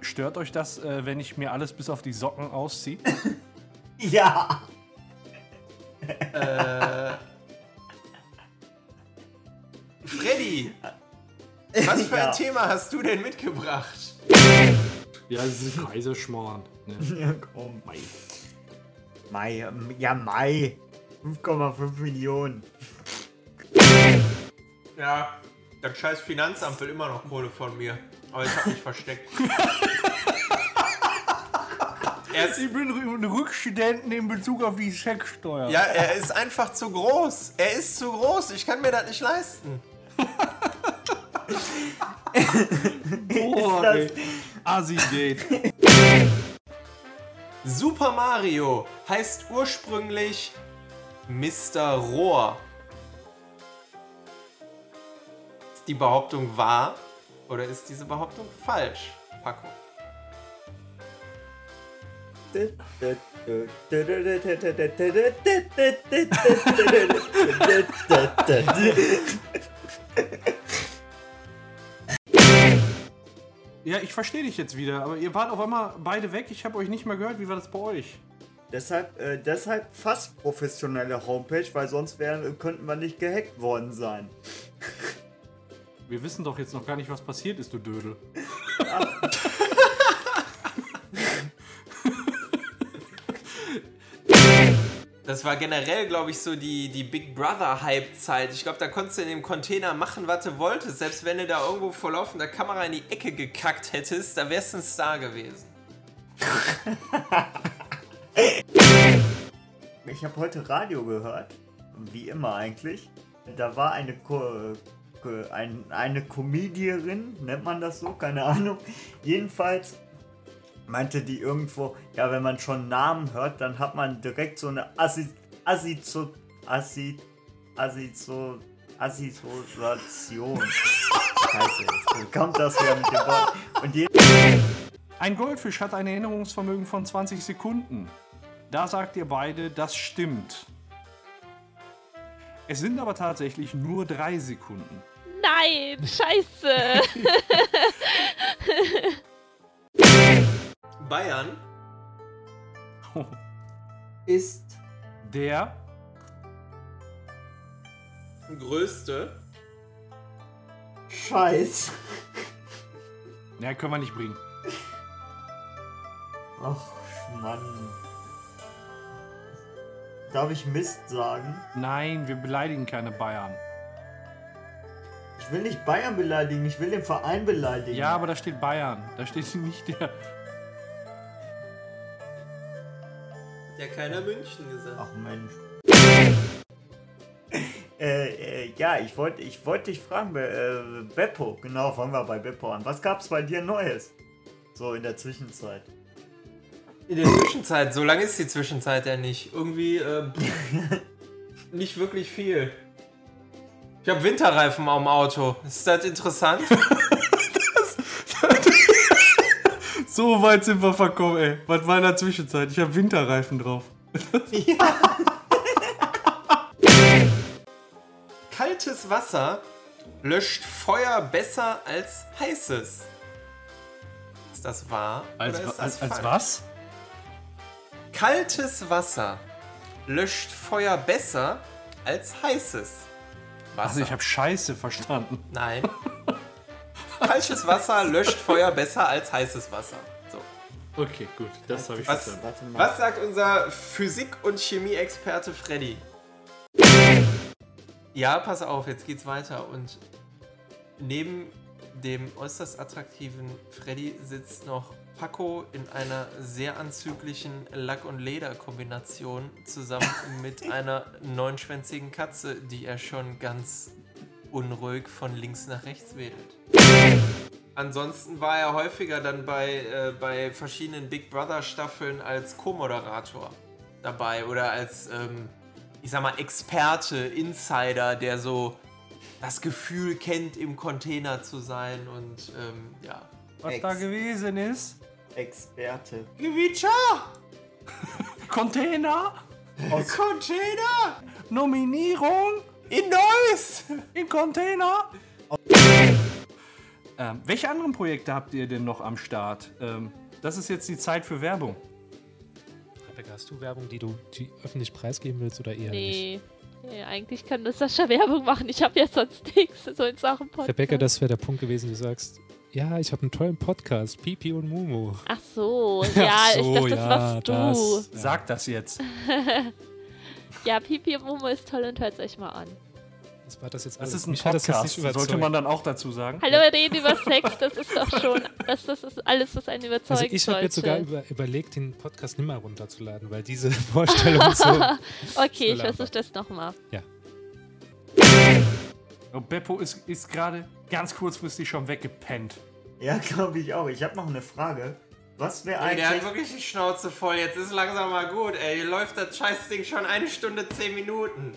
Stört euch das, äh, wenn ich mir alles bis auf die Socken ausziehe? Ja. Freddy, was für Ja. ein Thema hast du denn mitgebracht? Ja, das ist Reiseschmarrn. Ne? Ja, komm. Mai. ähm, Ja, Mai. 5,5 Millionen. Ja, das scheiß Finanzamt will immer noch Kohle von mir. Aber ich hab mich versteckt. er ist, Ich bin ein Rückstudenten in Bezug auf die Schecksteuer. ja, er ist einfach zu groß. Er ist zu groß. Ich kann mir das nicht leisten. Boah, ey. Assi-Gate. Super Mario heißt ursprünglich Mr. Rohr. Ist die Behauptung wahr oder ist diese Behauptung falsch, Paco? Ja, ich verstehe dich jetzt wieder, aber ihr wart auf einmal beide weg. Ich habe euch nicht mehr gehört. Wie war das bei euch? Deshalb, äh, deshalb fast professionelle Homepage, weil sonst wären, könnten wir nicht gehackt worden sein. Wir wissen doch jetzt noch gar nicht, was passiert ist, du Dödel. Das war generell, glaube ich, so die, die Big Brother-Hype-Zeit. Ich glaube, da konntest du in dem Container machen, was du wolltest. Selbst wenn du da irgendwo vor laufender Kamera in die Ecke gekackt hättest, da wärst du ein Star gewesen. Ich habe heute Radio gehört, wie immer eigentlich. Da war eine Ko ein, eine Comedierin, nennt man das so, keine Ahnung. Jedenfalls meinte die irgendwo, ja, wenn man schon Namen hört, dann hat man direkt so eine Assi Assi Assi Assi Assoziation. Scheiße, jetzt kommt das wieder mit dem Wort. Und Ein Goldfisch hat ein Erinnerungsvermögen von 20 Sekunden. Da sagt ihr beide, das stimmt. Es sind aber tatsächlich nur drei Sekunden. Nein, scheiße. Bayern ist Der größte Scheiß. Ja, können wir nicht bringen. Ach, Mann. Darf ich Mist sagen? Nein, wir beleidigen keine Bayern. Ich will nicht Bayern beleidigen, ich will den Verein beleidigen. Ja, aber da steht Bayern. Da steht nicht der. hat ja keiner München gesagt. Ach Mensch. äh, äh, ja, ich wollte ich wollt dich fragen, Be äh, Beppo, genau, fangen wir bei Beppo an. Was gab's bei dir Neues? So in der Zwischenzeit. In der Zwischenzeit, so lange ist die Zwischenzeit ja nicht. Irgendwie äh, nicht wirklich viel. Ich habe Winterreifen am Auto. Ist das interessant? So weit sind wir verkommen, ey. Was war in der Zwischenzeit? Ich habe Winterreifen drauf. Kaltes Wasser löscht Feuer besser als heißes. Ist das wahr? Als, oder ist das als, als falsch? was? Kaltes Wasser löscht Feuer besser als heißes Wasser. Also ich habe Scheiße verstanden. Nein. Kaltes Wasser löscht Feuer besser als heißes Wasser. So. Okay, gut. Das habe ich Was, verstanden. Warte mal. was sagt unser Physik- und Chemie-Experte Freddy? Ja, pass auf, jetzt geht's weiter. Und neben dem äußerst attraktiven Freddy sitzt noch Paco in einer sehr anzüglichen Lack- und Leder-Kombination zusammen mit einer neunschwänzigen Katze, die er schon ganz unruhig von links nach rechts wedelt. Ansonsten war er häufiger dann bei, äh, bei verschiedenen Big Brother Staffeln als Co-Moderator dabei oder als, ähm, ich sag mal, Experte, Insider, der so das Gefühl kennt, im Container zu sein und ähm, ja. Was Ex. da gewesen ist? Experte. Gewicha! Container? Container! Nominierung? In Neuss! In Container? Ähm, welche anderen Projekte habt ihr denn noch am Start? Ähm, das ist jetzt die Zeit für Werbung. Rebecca, hast du Werbung, die du die öffentlich preisgeben willst oder eher nicht? Nee. Nee. Eigentlich kann das Sascha Werbung machen. Ich habe ja sonst nichts so in Sachen Podcast. Rebecca, das wäre der Punkt gewesen, du sagst, ja, ich habe einen tollen Podcast, Pipi und Mumu. Ach so, ja, Ach so, ich dachte, das ja, warst du. das. Sag das jetzt. Ja, Pipi und Momo ist toll und hört euch mal an. Das war das jetzt Das alles. ist ein Mich das Podcast. nicht überzeugt. Sollte man dann auch dazu sagen. Hallo, wir reden über Sex, das ist doch schon, das, das ist alles, was einen überzeugen also ich habe jetzt sogar über, überlegt, den Podcast nimmer runterzuladen, weil diese Vorstellung so... Okay, ich versuche das nochmal. Oh, Beppo ist, ist gerade ganz kurzfristig schon weggepennt. Ja, glaube ich auch. Ich habe noch eine Frage. Was wäre Ey, der hat eigentlich. wirklich die Schnauze voll. Jetzt ist langsam mal gut, ey. Hier läuft das Scheißding schon eine Stunde, zehn Minuten.